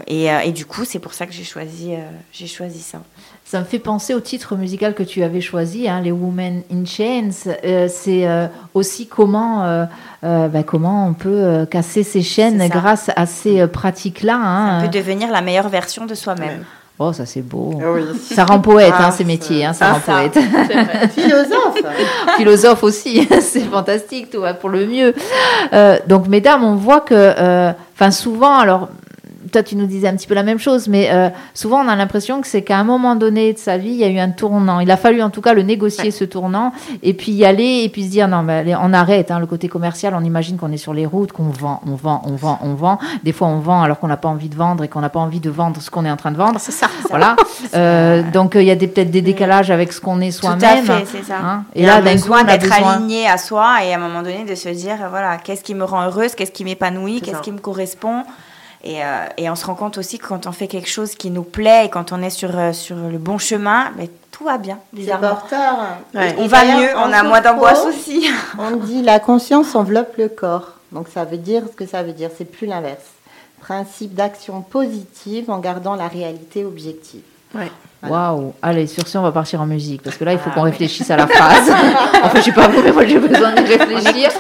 Et, et du coup, c'est pour ça que j'ai choisi, j'ai choisi ça. Ça me fait penser au titre musical que tu avais choisi, hein, les Women in Chains. Euh, c'est euh, aussi comment, euh, euh, bah, comment on peut euh, casser ses chaînes grâce à ces euh, pratiques-là. Ça hein. peut devenir la meilleure version de soi-même. Oh, ça c'est beau. Oui. Ça rend poète, Ah, hein, ces métiers. Hein, ça ah, rend ça. poète. Philosophe. philosophe aussi, c'est fantastique, tout va pour le mieux. Euh, donc, mesdames, on voit que, euh, enfin, souvent, alors, toi, tu nous disais un petit peu la même chose, mais euh, souvent, on a l'impression que c'est qu'à un moment donné de sa vie, il y a eu un tournant. Il a fallu, en tout cas, le négocier, ce tournant, et puis y aller, et puis se dire, non, mais on arrête, hein, le côté commercial, on imagine qu'on est sur les routes, qu'on vend, on vend, on vend, on vend. Des fois, on vend alors qu'on n'a pas envie de vendre et qu'on n'a pas envie de vendre ce qu'on est en train de vendre. C'est ça. Voilà. Euh, donc, euh, il y a peut-être des décalages avec ce qu'on est Tout à soi-même. fait, c'est ça. hein. Et Et là, d'un coup, on a d'être aligné à soi et à un moment donné de se dire, voilà, qu'est-ce qui me rend heureuse, qu'est-ce qui m'épanouit, qu'est-ce qui me correspond. Et, euh, et on se rend compte aussi que quand on fait quelque chose qui nous plaît et quand on est sur, euh, sur le bon chemin, mais tout va bien, C'est bizarrement. porteur. Ouais. On va mieux, on a moins d'angoisse aussi. On dit la conscience enveloppe le corps. Donc ça veut dire ce que ça veut dire, c'est plus l'inverse. Principe d'action positive en gardant la réalité objective. Ouais. Waouh Allez, sur ce, on va partir en musique, parce que là, il faut qu'on réfléchisse à la phrase. enfin, je sais pas vous, mais moi, j'ai besoin de réfléchir.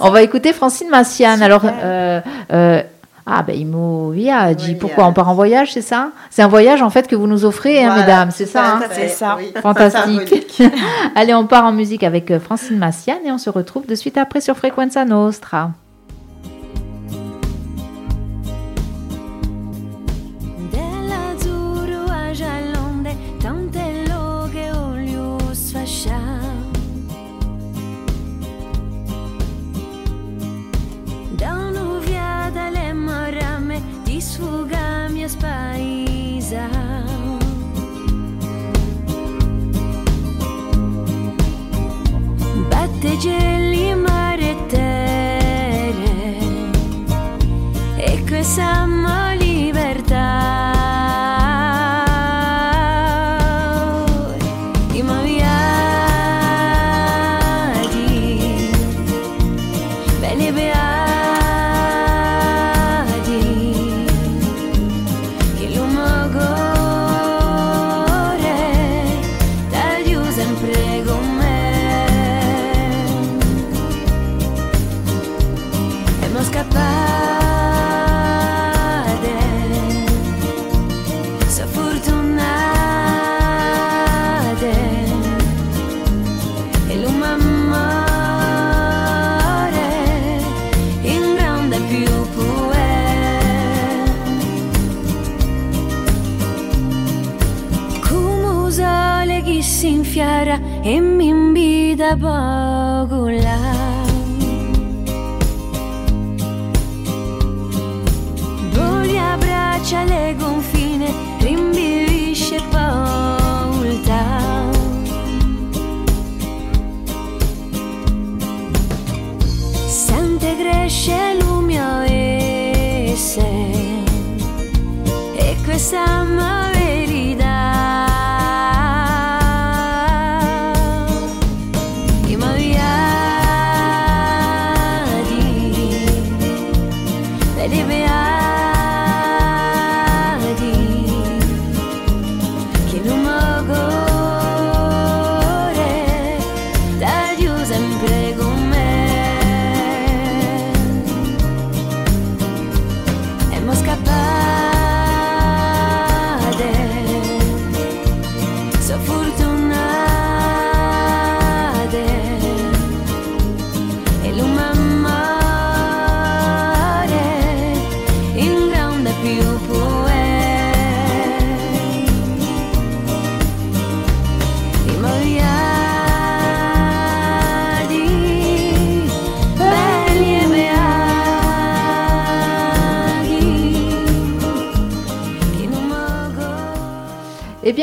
On va écouter Francine Massiane. Alors, euh, euh, ah, ben, Imo Viaggi. Oui, Pourquoi On part en voyage, c'est ça? C'est un voyage, en fait, que vous nous offrez, hein, mesdames, c'est ça hein? C'est ça. oui. Fantastique. Allez, on part en musique avec euh, Francine Massiane et on se retrouve de suite après sur Frequenza Nostra. país.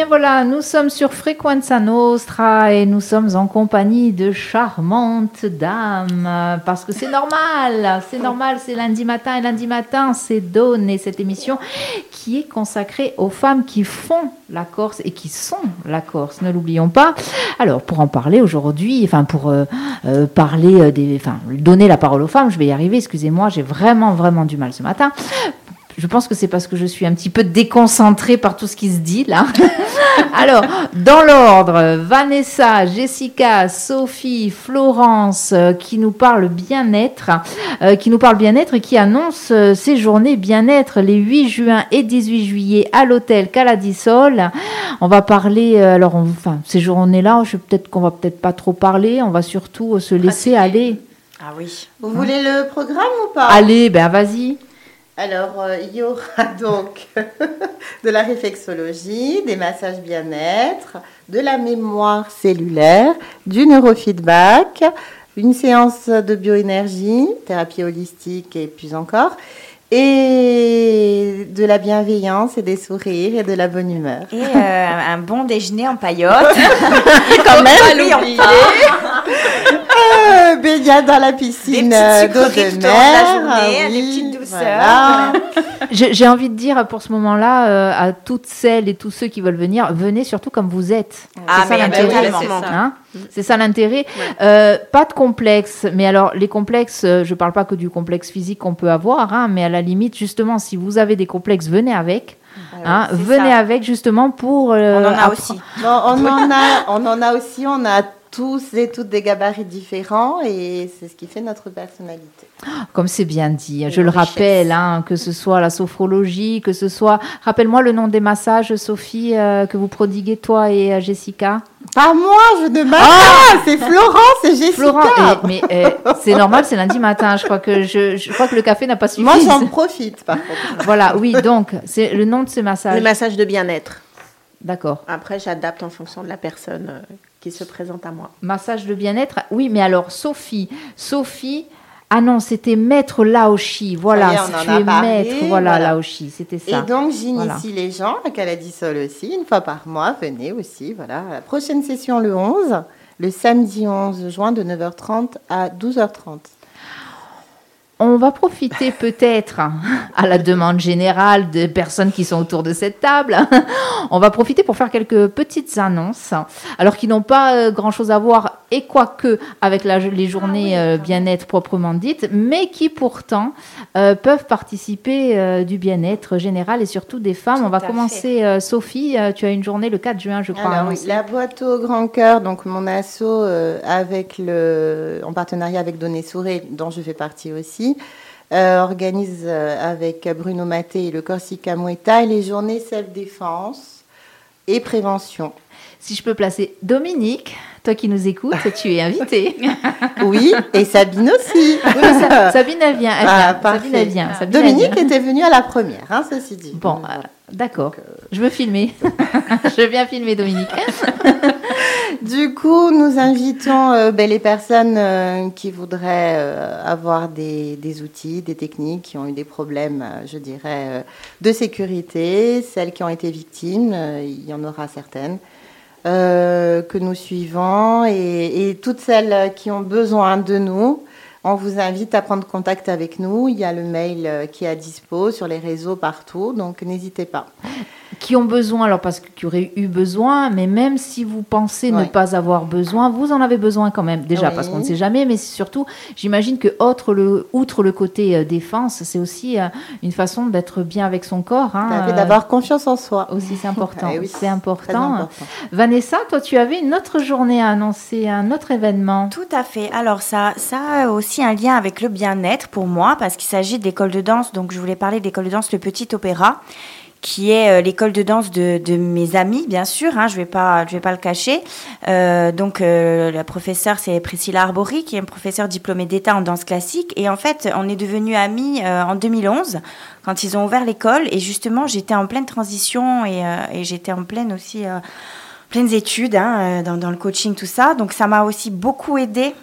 Voilà, nous sommes sur Frequenza Nostra et nous sommes en compagnie de charmantes dames parce que c'est normal, c'est normal, c'est lundi matin et lundi matin c'est donné cette émission qui est consacrée aux femmes qui font la Corse et qui sont la Corse, ne l'oublions pas. Alors pour en parler aujourd'hui, enfin pour euh, euh, parler euh, des, enfin donner la parole aux femmes, je vais y arriver. Excusez-moi, j'ai vraiment vraiment du mal ce matin. Je pense que c'est parce que je suis un petit peu déconcentrée par tout ce qui se dit là. Alors, dans l'ordre, Vanessa, Jessica, Sophie, Florence, euh, qui nous parlent bien-être, euh, qui nous parlent bien-être et qui annoncent euh, ces journées bien-être les 8 juin et 18 juillet à l'hôtel Caladisol. On va parler, euh, alors, on- enfin, ces journées-là, je peut-être qu'on va peut-être pas trop parler, on va surtout euh, se laisser aller. Ah oui. Vous voulez le programme ou pas? Allez, ben vas-y. Alors, euh, il y aura donc de la réflexologie, des massages bien-être, de la mémoire cellulaire, du neurofeedback, une séance de bioénergie, thérapie holistique et plus encore, et de la bienveillance et des sourires et de la bonne humeur. Et euh, un bon déjeuner en paillote. Quand même, Oui, on l'oublier. Euh, baignade dans la piscine euh, d'eau sucreries de la journée, ah des petites douceurs. voilà. J'ai envie de dire pour ce moment-là euh, à toutes celles et tous ceux qui veulent venir, venez surtout comme vous êtes. Ah, c'est ça mais l'intérêt. totalement. Hein c'est ça l'intérêt. Euh, pas de complexe, mais alors les complexes, euh, je parle pas que du complexe physique qu'on peut avoir, hein, mais à la limite justement, si vous avez des complexes, venez avec. hein, c'est venez ça. avec justement pour. euh, On en a aussi. On, en a, on en a aussi, on a tous et toutes des gabarits différents et c'est ce qui fait notre personnalité. Comme c'est bien dit, je Une le richesse. rappelle, hein, que ce soit la sophrologie, que ce soit. Rappelle-moi le nom des massages, Sophie, euh, que vous prodiguez toi et euh, Jessica? Pas moi, je ne m'appelle pas, c'est Florence et Jessica. Florent, mais eh, c'est normal, c'est lundi matin. Je crois que je, je crois que le café n'a pas suffi. Moi, j'en profite par contre. Voilà, oui. Donc, c'est le nom de ce Les massage. massages de bien-être. D'accord. Après, j'adapte en fonction de la personne euh, qui se présente à moi. Massage de bien-être. Oui, mais alors Sophie, Sophie. Ah non, c'était maître Laoshi. Voilà, on si en tu es parlé, maître, voilà, voilà. Laoshi, c'était ça. Et donc, j'initie Voilà. les gens à Caladisol aussi, une fois par mois. Venez aussi, voilà. La prochaine session le 11, le samedi 11 juin de 9h30 à 12h30. On va profiter peut-être, à la demande générale des personnes qui sont autour de cette table, on va profiter pour faire quelques petites annonces, alors qui n'ont pas euh, grand-chose à voir, et quoique avec la- les journées euh, bien-être proprement dites, mais qui pourtant euh, peuvent participer euh, du bien-être général et surtout des femmes. on va commencer, euh, Sophie, tu as une journée le 4 juin, je crois. Alors oui, la boîte au grand cœur, donc mon asso avec le, en partenariat avec Donné Souré, dont je fais partie aussi, euh, organise euh, avec Bruno Maté et le Corsica Muay Thai les journées self-défense et prévention. Si je peux placer Dominique, toi qui nous écoutes, tu es invitée. Oui, et Sabine aussi. Oui, Sabine, elle vient. Elle vient. Ah, Sabine, elle vient. Sabine, elle Dominique vient. était venue à la première, hein, ceci dit. Bon, Voilà. euh, d'accord. Je veux filmer. je viens filmer Dominique. Du coup, nous invitons euh, ben, les personnes euh, qui voudraient avoir des, des outils, des techniques, qui ont eu des problèmes, je dirais, de sécurité, celles qui ont été victimes, il y en aura certaines, que nous suivons, et, et toutes celles qui ont besoin de nous. On vous invite à prendre contact avec nous. Il y a le mail euh, qui est à dispo sur les réseaux partout, donc n'hésitez pas. Qui ont besoin, alors parce que qui auraient eu besoin, mais même si vous pensez ne pas avoir besoin, vous en avez besoin quand même. Déjà Oui. parce qu'on ne sait jamais, mais surtout, j'imagine que outre le, outre le côté euh, défense, c'est aussi euh, une façon d'être bien avec son corps. hein, fait euh, d'avoir confiance en soi. aussi, c'est important. Eh oui, c'est important. Vanessa, toi, tu avais une autre journée à annoncer, un autre événement. Tout à fait. Alors ça, ça a aussi un lien avec le bien-être pour moi parce qu'il s'agit d'école de danse. Donc je voulais parler d'école de danse Le Petit Opéra, qui est euh, l'école de danse de, mes amis, bien sûr. hein, je vais pas, vais pas le cacher. Euh, donc euh, la professeure c'est Priscilla Arbori, qui est une professeure diplômée d'État en danse classique. Et en fait, on est devenus amis en 2011 quand ils ont ouvert l'école. Et justement, j'étais en pleine transition et, j'étais en pleine aussi. pleines études hein, dans, dans le coaching, tout ça. Donc ça m'a aussi beaucoup aidé.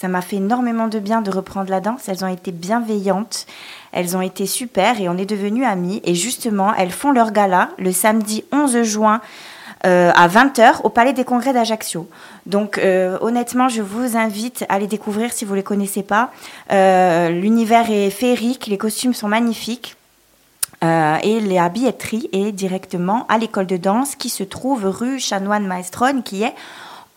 Ça m'a fait énormément de bien de reprendre la danse. Elles ont été bienveillantes. Elles ont été super et on est devenus amies. Et justement, elles font leur gala le samedi 11 juin euh, à 20h au Palais des Congrès d'Ajaccio. Donc euh, honnêtement, je vous invite à les découvrir si vous ne les connaissez pas. Euh, L'univers est féerique, les costumes sont magnifiques. Et la billetterie est directement à l'école de danse qui se trouve rue Chanoine Maestron, qui est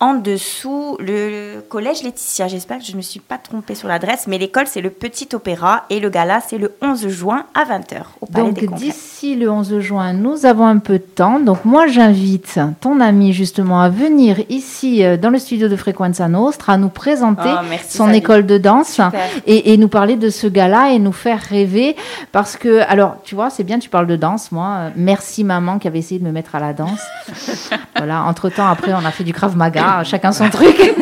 en dessous le collège Laetitia. J'espère que je ne me suis pas trompée sur l'adresse, mais l'école c'est le Petit Opéra et le gala c'est le 11 juin à 20h au Palais Donc des Congrès. d'ici le 11 juin, nous avons un peu de temps. Donc moi, j'invite ton ami justement à venir ici euh, dans le studio de Frequenza Nostra à nous présenter Oh, merci, son école de danse et, et nous parler de ce gala et nous faire rêver. Parce que, alors, tu vois, c'est bien, tu parles de danse. Moi, merci maman qui avait essayé de me mettre à la danse. voilà, entre-temps, après, on a fait du Krav Maga, chacun son truc.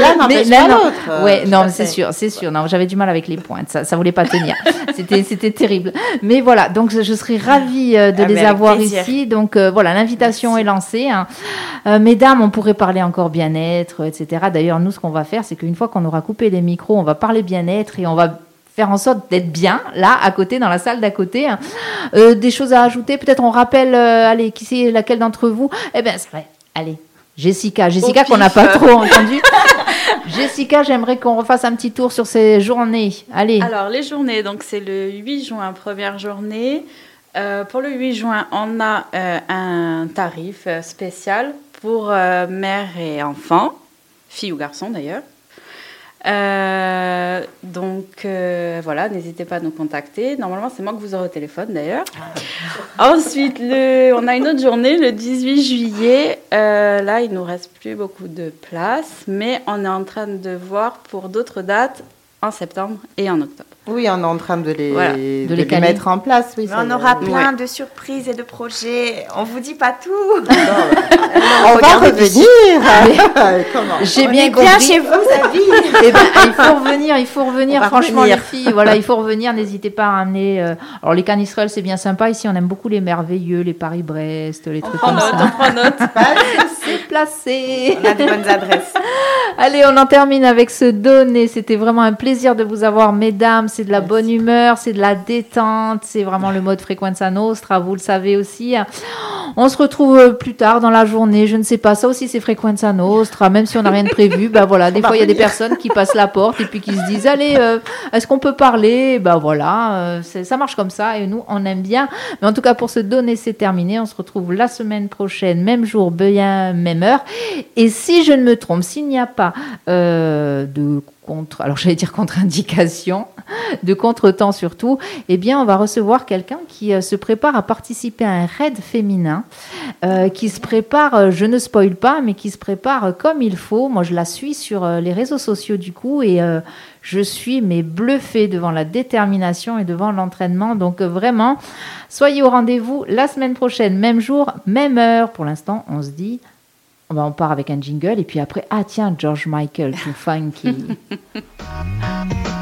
Là, pas non. l'autre. euh, Ouais, non, mais c'est sûr, c'est sûr. Non, j'avais du mal avec les pointes, ça, ça voulait pas tenir. c'était, c'était terrible. Mais voilà, donc je serais ravie euh, de Ah, mais les avoir plaisir. ici. Donc euh, voilà, l'invitation est lancée. hein. Euh, mesdames, on pourrait parler encore bien-être, etc. D'ailleurs, nous, ce qu'on va faire, c'est qu'une fois qu'on aura coupé les micros, on va parler bien-être et on va faire en sorte d'être bien là à côté dans la salle d'à côté hein. Euh, des choses à ajouter peut-être on rappelle euh, allez qui c'est laquelle d'entre vous? Eh ben c'est vrai allez Jessica Jessica qu'on n'a pas trop entendu Jessica, j'aimerais qu'on refasse un petit tour sur ces journées. Allez. Alors, les journées, donc c'est le 8 juin, première journée. Euh, pour le 8 juin, on a euh, un tarif euh, spécial pour euh, mère et enfant, fille ou garçon d'ailleurs. Euh, donc euh, voilà, n'hésitez pas à nous contacter. Normalement, c'est moi que vous aurez au téléphone d'ailleurs. Ensuite, le, on a une autre journée, le 18 juillet. Euh, là, il nous reste plus beaucoup de place, mais on est en train de voir pour d'autres dates en septembre et en octobre. Oui, on est en train de les, Voilà, de de les mettre en place. Oui, on aura plein de surprises et de projets. On vous dit pas tout. On va revenir. J'ai bien est compris. bien chez vous, Savi. Eh ben, il faut revenir, il faut revenir. Franchement, revenir. les filles, voilà, il faut revenir. N'hésitez pas à amener. euh, Alors, les canistrelles, c'est bien sympa. Ici, on aime beaucoup les merveilleux, les Paris-Brest, les On trucs comme note, ça. on prend note. On a de bonnes adresses. Allez, on en termine avec ce donné. C'était vraiment un plaisir de vous avoir, mesdames. C'est de la bonne humeur, c'est de la détente. C'est vraiment le mode Frequenza Nostra, vous le savez aussi. On se retrouve plus tard dans la journée. Je ne sais pas. Ça aussi, c'est Frequenza Nostra. Même si on n'a rien de prévu, ben voilà. Des fois, il y a des personnes qui passent la porte et puis qui se disent, allez, euh, est-ce qu'on peut parler? Ben voilà. euh, ça marche comme ça et nous, on aime bien. Mais en tout cas, pour ce donné, c'est terminé. On se retrouve la semaine prochaine, même jour, bien, même heure. Et si je ne me trompe, s'il n'y a pas euh, de contre, alors j'allais dire contre-indication, de contre-temps surtout, eh bien on va recevoir quelqu'un qui euh, se prépare à participer à un raid féminin, euh, qui se prépare, je ne spoil pas, mais qui se prépare comme il faut. Moi je la suis sur les réseaux sociaux du coup et je suis mais bluffée devant la détermination et devant l'entraînement. Donc vraiment, soyez au rendez-vous la semaine prochaine, même jour, même heure. Pour l'instant, on se dit on va- on part avec un jingle et puis après, ah tiens, George Michael, tout funky.